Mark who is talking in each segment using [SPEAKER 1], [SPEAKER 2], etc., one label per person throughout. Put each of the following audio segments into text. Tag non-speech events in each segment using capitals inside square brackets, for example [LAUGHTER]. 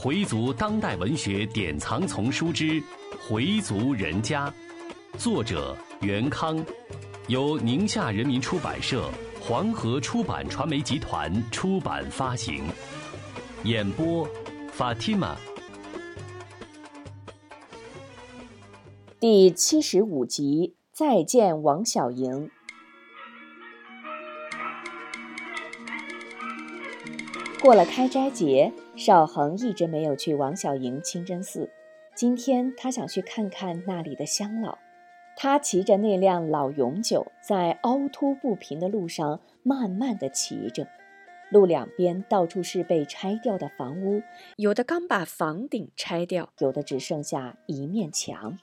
[SPEAKER 1] 回族当代文学典藏丛书之《回族人家》，作者袁康，由宁夏人民出版社、黄河出版传媒集团出版发行。演播：Fatima。
[SPEAKER 2] 第七十五集，再见王小莹。过了开斋节，邵恒一直没有去王小莹清真寺。今天他想去看看那里的乡老。他骑着那辆老永久，在凹凸不平的路上慢慢的骑着。路两边到处是被拆掉的房屋，有的刚把房顶拆掉，有的只剩下一面墙。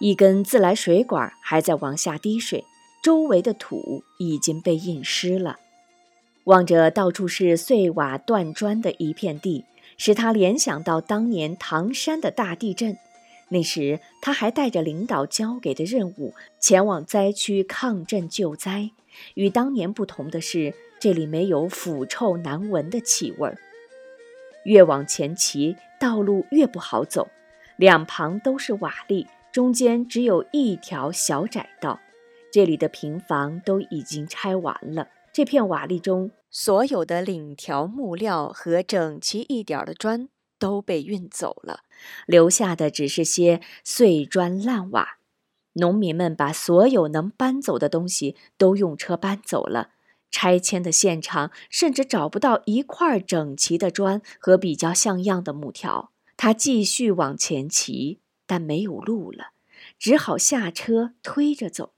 [SPEAKER 2] 一根自来水管还在往下滴水，周围的土已经被浸湿了。望着到处是碎瓦断砖的一片地，使他联想到当年唐山的大地震。那时他还带着领导交给的任务前往灾区抗震救灾。与当年不同的是，这里没有腐臭难闻的气味儿。越往前骑，道路越不好走，两旁都是瓦砾，中间只有一条小窄道。这里的平房都已经拆完了。这片瓦砾中，所有的领条木料和整齐一点的砖都被运走了，留下的只是些碎砖烂瓦。农民们把所有能搬走的东西都用车搬走了。拆迁的现场甚至找不到一块整齐的砖和比较像样的木条。他继续往前骑，但没有路了，只好下车推着走。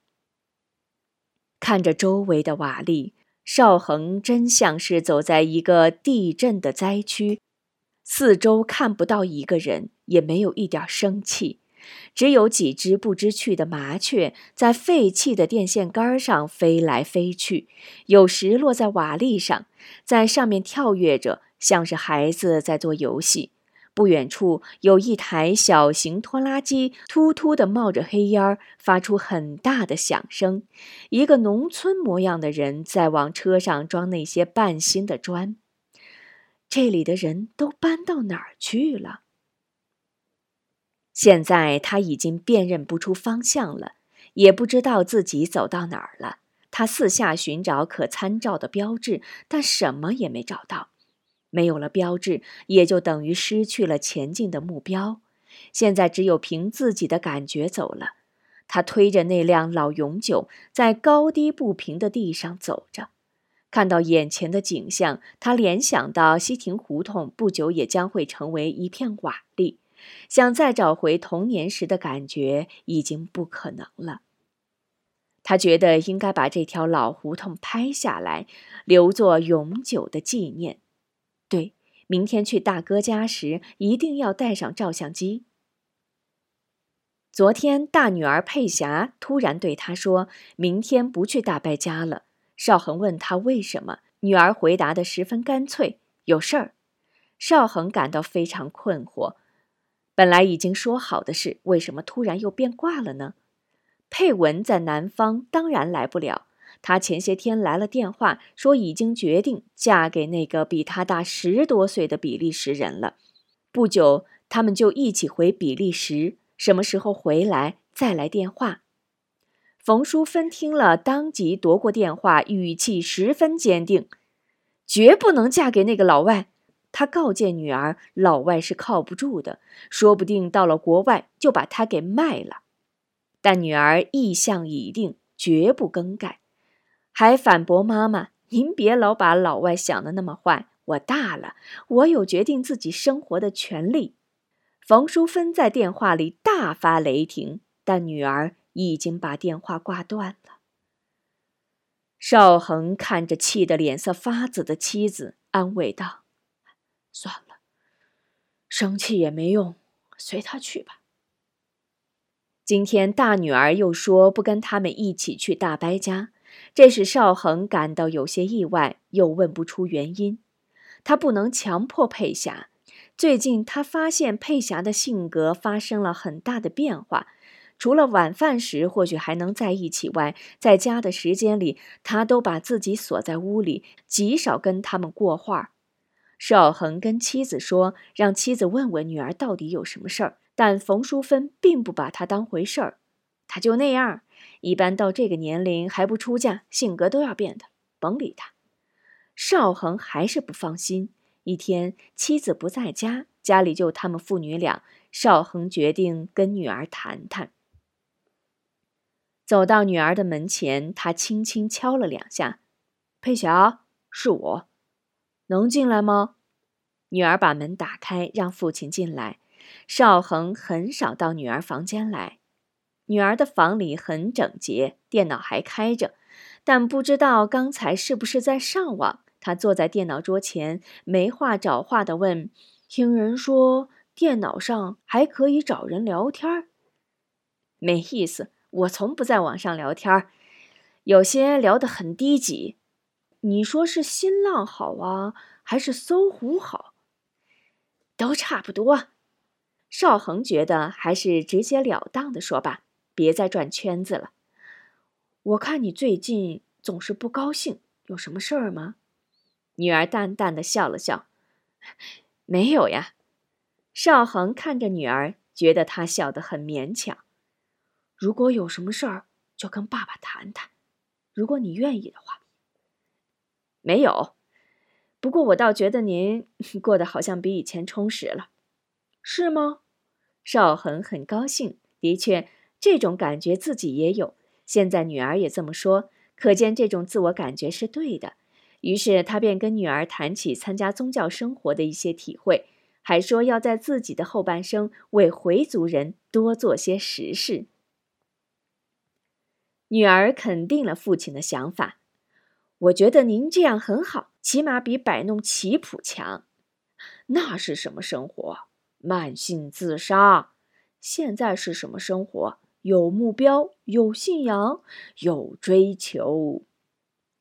[SPEAKER 2] 看着周围的瓦砾。邵恒真像是走在一个地震的灾区，四周看不到一个人，也没有一点生气，只有几只不知去的麻雀在废弃的电线杆上飞来飞去，有时落在瓦砾上，在上面跳跃着，像是孩子在做游戏。不远处有一台小型拖拉机，突突地冒着黑烟儿，发出很大的响声。一个农村模样的人在往车上装那些半新的砖。这里的人都搬到哪儿去了？现在他已经辨认不出方向了，也不知道自己走到哪儿了。他四下寻找可参照的标志，但什么也没找到。没有了标志，也就等于失去了前进的目标。现在只有凭自己的感觉走了。他推着那辆老永久，在高低不平的地上走着，看到眼前的景象，他联想到西亭胡同不久也将会成为一片瓦砾，想再找回童年时的感觉已经不可能了。他觉得应该把这条老胡同拍下来，留作永久的纪念。明天去大哥家时一定要带上照相机。昨天大女儿佩霞突然对他说：“明天不去大伯家了。”邵恒问他为什么，女儿回答的十分干脆：“有事儿。”邵恒感到非常困惑，本来已经说好的事，为什么突然又变卦了呢？佩文在南方，当然来不了。她前些天来了电话，说已经决定嫁给那个比她大十多岁的比利时人了。不久，他们就一起回比利时。什么时候回来，再来电话。冯淑芬听了，当即夺过电话，语气十分坚定：“绝不能嫁给那个老外。”她告诫女儿：“老外是靠不住的，说不定到了国外就把他给卖了。”但女儿意向已定，绝不更改。还反驳妈妈：“您别老把老外想的那么坏，我大了，我有决定自己生活的权利。”冯淑芬在电话里大发雷霆，但女儿已经把电话挂断了。邵恒看着气得脸色发紫的妻子，安慰道：“算了，生气也没用，随他去吧。”今天大女儿又说不跟他们一起去大伯家。这使邵恒感到有些意外，又问不出原因。他不能强迫佩霞。最近他发现佩霞的性格发生了很大的变化，除了晚饭时或许还能在一起外，在家的时间里，他都把自己锁在屋里，极少跟他们过话。邵恒跟妻子说，让妻子问问女儿到底有什么事儿。但冯淑芬并不把他当回事儿，他就那样，一般到这个年龄还不出嫁，性格都要变的，甭理他。邵恒还是不放心。一天，妻子不在家，家里就他们父女俩。邵恒决定跟女儿谈谈。走到女儿的门前，他轻轻敲了两下：“佩晓，是我，能进来吗？”女儿把门打开，让父亲进来。邵恒很少到女儿房间来。女儿的房里很整洁，电脑还开着，但不知道刚才是不是在上网。他坐在电脑桌前，没话找话的问：“听人说电脑上还可以找人聊天？没意思，我从不在网上聊天，有些聊得很低级。你说是新浪好啊，还是搜狐好？都差不多。”邵恒觉得还是直截了当的说吧，别再转圈子了。我看你最近总是不高兴，有什么事儿吗？女儿淡淡的笑了笑，没有呀。邵恒看着女儿，觉得她笑得很勉强。如果有什么事儿，就跟爸爸谈谈，如果你愿意的话。没有，不过我倒觉得您 [LAUGHS] 过得好像比以前充实了。是吗？邵恒很高兴，的确，这种感觉自己也有。现在女儿也这么说，可见这种自我感觉是对的。于是他便跟女儿谈起参加宗教生活的一些体会，还说要在自己的后半生为回族人多做些实事。女儿肯定了父亲的想法，我觉得您这样很好，起码比摆弄棋谱强。那是什么生活？慢性自杀，现在是什么生活？有目标，有信仰，有追求。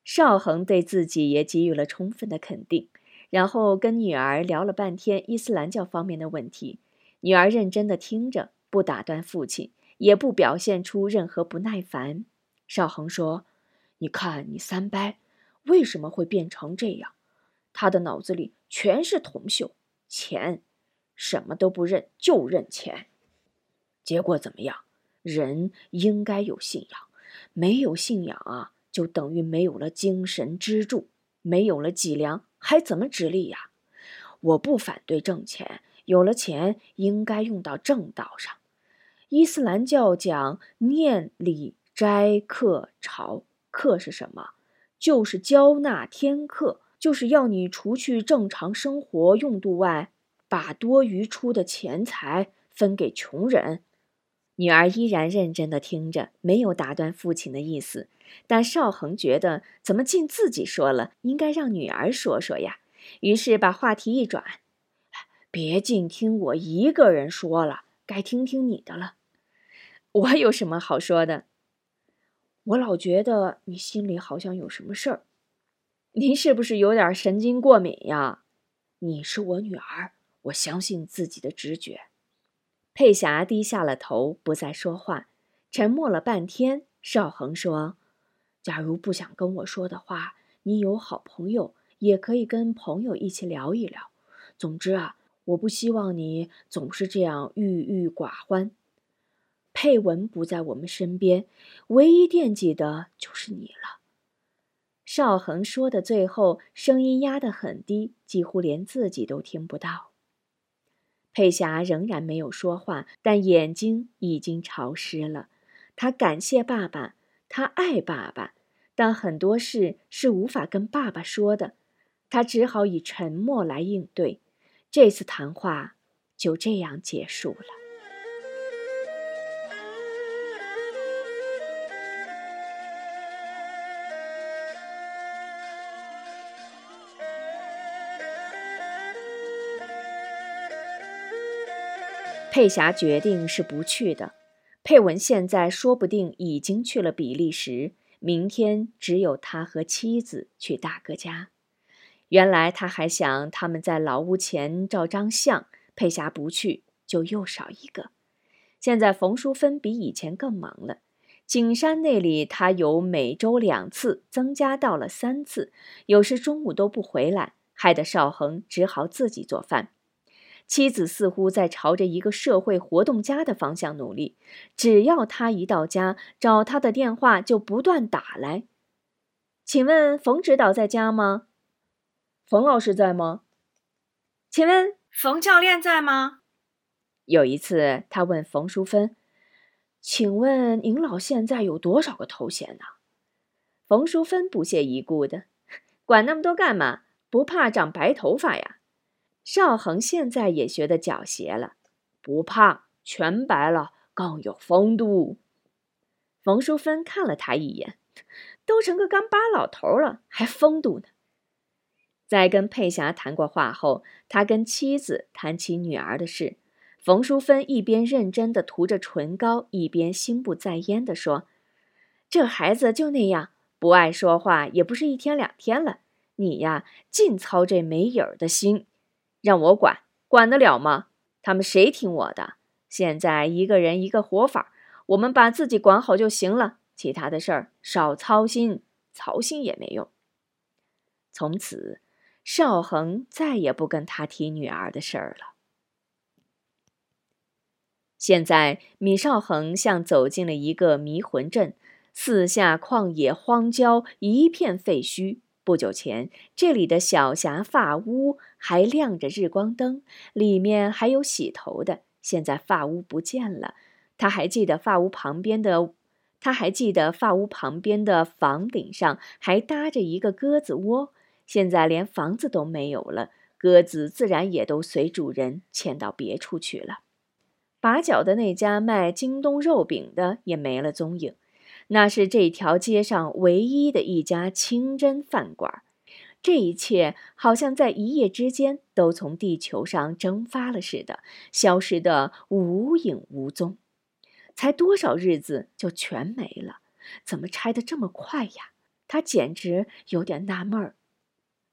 [SPEAKER 2] 邵恒对自己也给予了充分的肯定，然后跟女儿聊了半天伊斯兰教方面的问题。女儿认真的听着，不打断父亲，也不表现出任何不耐烦。邵恒说：“你看你三伯为什么会变成这样？他的脑子里全是铜锈，钱。”什么都不认，就认钱，结果怎么样？人应该有信仰，没有信仰啊，就等于没有了精神支柱，没有了脊梁，还怎么直立呀？我不反对挣钱，有了钱应该用到正道上。伊斯兰教讲念、礼、斋、课、朝，课是什么？就是交纳天课，就是要你除去正常生活用度外。把多余出的钱财分给穷人。女儿依然认真的听着，没有打断父亲的意思。但邵恒觉得，怎么尽自己说了，应该让女儿说说呀。于是把话题一转：“别净听我一个人说了，该听听你的了。我有什么好说的？我老觉得你心里好像有什么事儿。您是不是有点神经过敏呀？你是我女儿。”我相信自己的直觉。佩霞低下了头，不再说话。沉默了半天，邵恒说：“假如不想跟我说的话，你有好朋友，也可以跟朋友一起聊一聊。总之啊，我不希望你总是这样郁郁寡欢。佩文不在我们身边，唯一惦记的就是你了。”邵恒说的最后，声音压得很低，几乎连自己都听不到。佩霞仍然没有说话，但眼睛已经潮湿了。她感谢爸爸，她爱爸爸，但很多事是无法跟爸爸说的，她只好以沉默来应对。这次谈话就这样结束了。佩霞决定是不去的。佩文现在说不定已经去了比利时，明天只有他和妻子去大哥家。原来他还想他们在老屋前照张相，佩霞不去就又少一个。现在冯淑芬比以前更忙了，景山那里他由每周两次增加到了三次，有时中午都不回来。害得邵恒只好自己做饭。妻子似乎在朝着一个社会活动家的方向努力，只要他一到家，找他的电话就不断打来。请问冯指导在家吗？
[SPEAKER 3] 冯老师在吗？
[SPEAKER 4] 请问冯教练在吗？
[SPEAKER 2] 有一次，他问冯淑芬：“请问您老现在有多少个头衔呢？”冯淑芬不屑一顾的：“ [LAUGHS] 管那么多干嘛？不怕长白头发呀？”邵恒现在也学得狡黠了，不怕，全白了更有风度。冯淑芬看了他一眼，都成个干巴老头了，还风度呢。在跟佩霞谈过话后，他跟妻子谈起女儿的事。冯淑芬一边认真地涂着唇膏，一边心不在焉地说：“这孩子就那样，不爱说话，也不是一天两天了。你呀，尽操这没影儿的心。”让我管，管得了吗？他们谁听我的？现在一个人一个活法，我们把自己管好就行了，其他的事儿少操心，操心也没用。从此，邵恒再也不跟他提女儿的事儿了。现在，米少恒像走进了一个迷魂阵，四下旷野荒郊，一片废墟。不久前，这里的小霞发屋还亮着日光灯，里面还有洗头的。现在发屋不见了，他还记得发屋旁边的，他还记得发屋旁边的房顶上还搭着一个鸽子窝。现在连房子都没有了，鸽子自然也都随主人迁到别处去了。把角的那家卖京东肉饼的也没了踪影。那是这条街上唯一的一家清真饭馆，这一切好像在一夜之间都从地球上蒸发了似的，消失得无影无踪。才多少日子就全没了？怎么拆得这么快呀？他简直有点纳闷儿。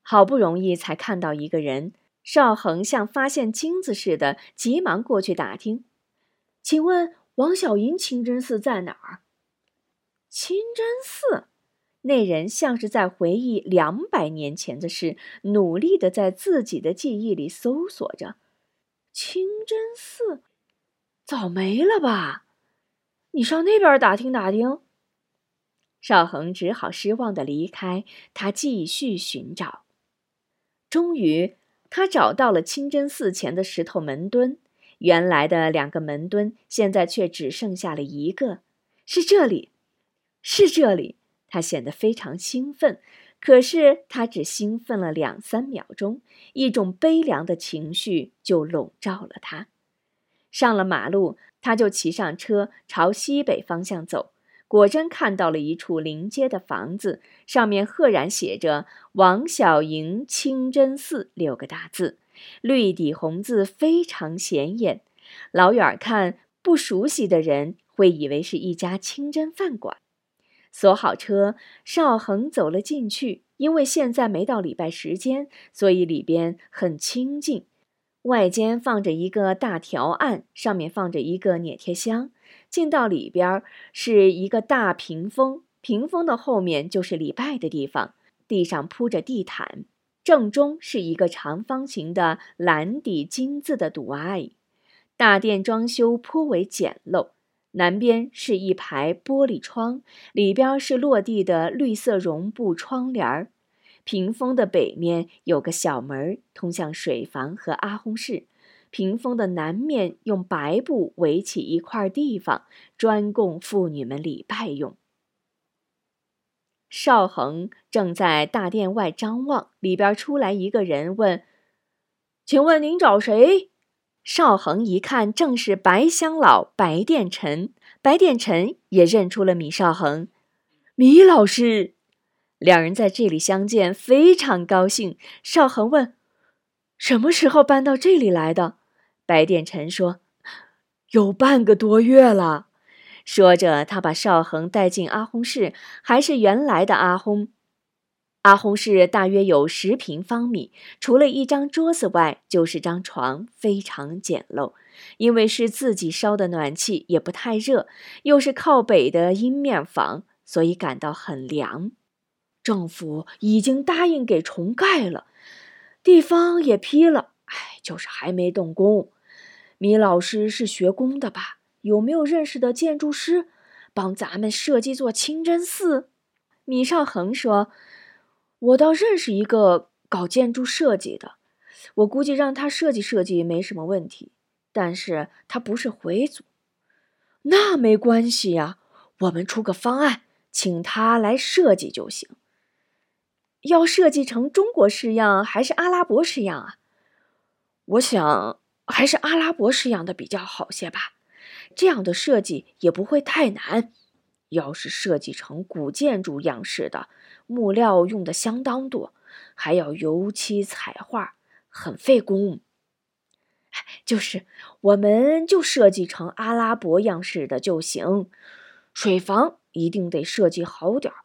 [SPEAKER 2] 好不容易才看到一个人，邵恒像发现金子似的，急忙过去打听：“请问王小银清真寺在哪儿？”清真寺，那人像是在回忆两百年前的事，努力的在自己的记忆里搜索着。清真寺，早没了吧？你上那边打听打听。邵恒只好失望的离开，他继续寻找。终于，他找到了清真寺前的石头门墩，原来的两个门墩，现在却只剩下了一个，是这里。是这里，他显得非常兴奋。可是他只兴奋了两三秒钟，一种悲凉的情绪就笼罩了他。上了马路，他就骑上车朝西北方向走。果真看到了一处临街的房子，上面赫然写着“王小莹清真寺”六个大字，绿底红字非常显眼。老远看，不熟悉的人会以为是一家清真饭馆。锁好车，邵恒走了进去。因为现在没到礼拜时间，所以里边很清静。外间放着一个大条案，上面放着一个捻贴箱。进到里边是一个大屏风，屏风的后面就是礼拜的地方。地上铺着地毯，正中是一个长方形的蓝底金字的赌案。大殿装修颇为简陋。南边是一排玻璃窗，里边是落地的绿色绒布窗帘儿。屏风的北面有个小门，通向水房和阿訇室。屏风的南面用白布围起一块地方，专供妇女们礼拜用。邵恒正在大殿外张望，里边出来一个人问：“请问您找谁？”邵恒一看，正是白香老白殿臣。白殿臣也认出了米少恒，米老师。两人在这里相见，非常高兴。少恒问：“什么时候搬到这里来的？”白殿臣说：“有半个多月了。”说着，他把少恒带进阿訇室，还是原来的阿訇。阿訇室大约有十平方米，除了一张桌子外，就是张床，非常简陋。因为是自己烧的暖气，也不太热，又是靠北的阴面房，所以感到很凉。政府已经答应给重盖了，地方也批了，哎，就是还没动工。米老师是学工的吧？有没有认识的建筑师，帮咱们设计座清真寺？
[SPEAKER 5] 米少恒说：“我倒认识一个搞建筑设计的，我估计让他设计设计没什么问题。但是他不是回族，
[SPEAKER 2] 那没关系呀，我们出个方案，请他来设计就行。
[SPEAKER 5] 要设计成中国式样还是阿拉伯式样啊？
[SPEAKER 2] 我想还是阿拉伯式样的比较好些吧，这样的设计也不会太难。”要是设计成古建筑样式的，木料用的相当多，还要油漆彩画，很费工。
[SPEAKER 5] 就是，我们就设计成阿拉伯样式的就行。
[SPEAKER 2] 水房一定得设计好点儿，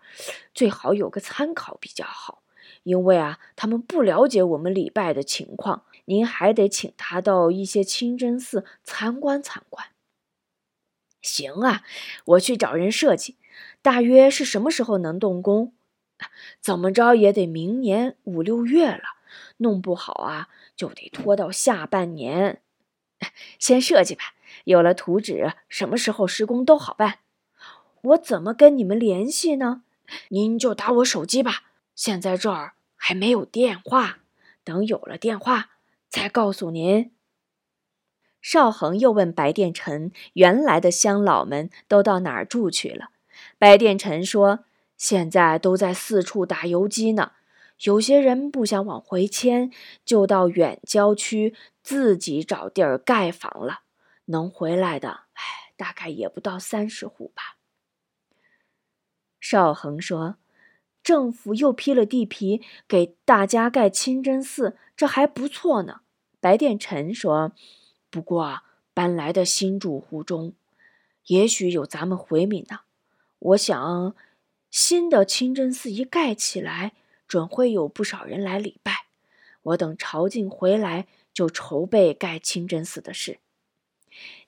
[SPEAKER 2] 最好有个参考比较好。因为啊，他们不了解我们礼拜的情况，您还得请他到一些清真寺参观参观。
[SPEAKER 5] 行啊，我去找人设计。大约是什么时候能动工？[LAUGHS]
[SPEAKER 2] 怎么着也得明年五六月了，弄不好啊就得拖到下半年。[LAUGHS]
[SPEAKER 5] 先设计吧，有了图纸，什么时候施工都好办。
[SPEAKER 2] 我怎么跟你们联系呢？您就打我手机吧。现在这儿还没有电话，等有了电话再告诉您。
[SPEAKER 5] 邵恒又问白殿臣：“原来的乡老们都到哪儿住去了？”白殿臣说：“现在都在四处打游击呢。有些人不想往回迁，就到远郊区自己找地儿盖房了。能回来的，哎，大概也不到三十户吧。”邵恒说：“政府又批了地皮给大家盖清真寺，这还不错呢。”白殿臣说。
[SPEAKER 2] 不过，搬来的新住户中，也许有咱们回民呢。我想，新的清真寺一盖起来，准会有不少人来礼拜。我等朝觐回来，就筹备盖清真寺的事。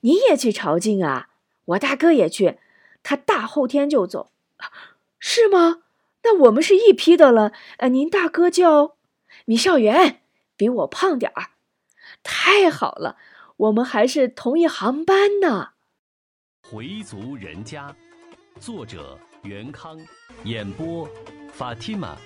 [SPEAKER 5] 你也去朝觐啊？我大哥也去，他大后天就走。
[SPEAKER 2] 是吗？那我们是一批的了。呃，您大哥叫
[SPEAKER 5] 米少元，比我胖点儿。
[SPEAKER 2] 太好了。我们还是同一航班呢。
[SPEAKER 1] 回族人家，作者袁康，演播法蒂玛。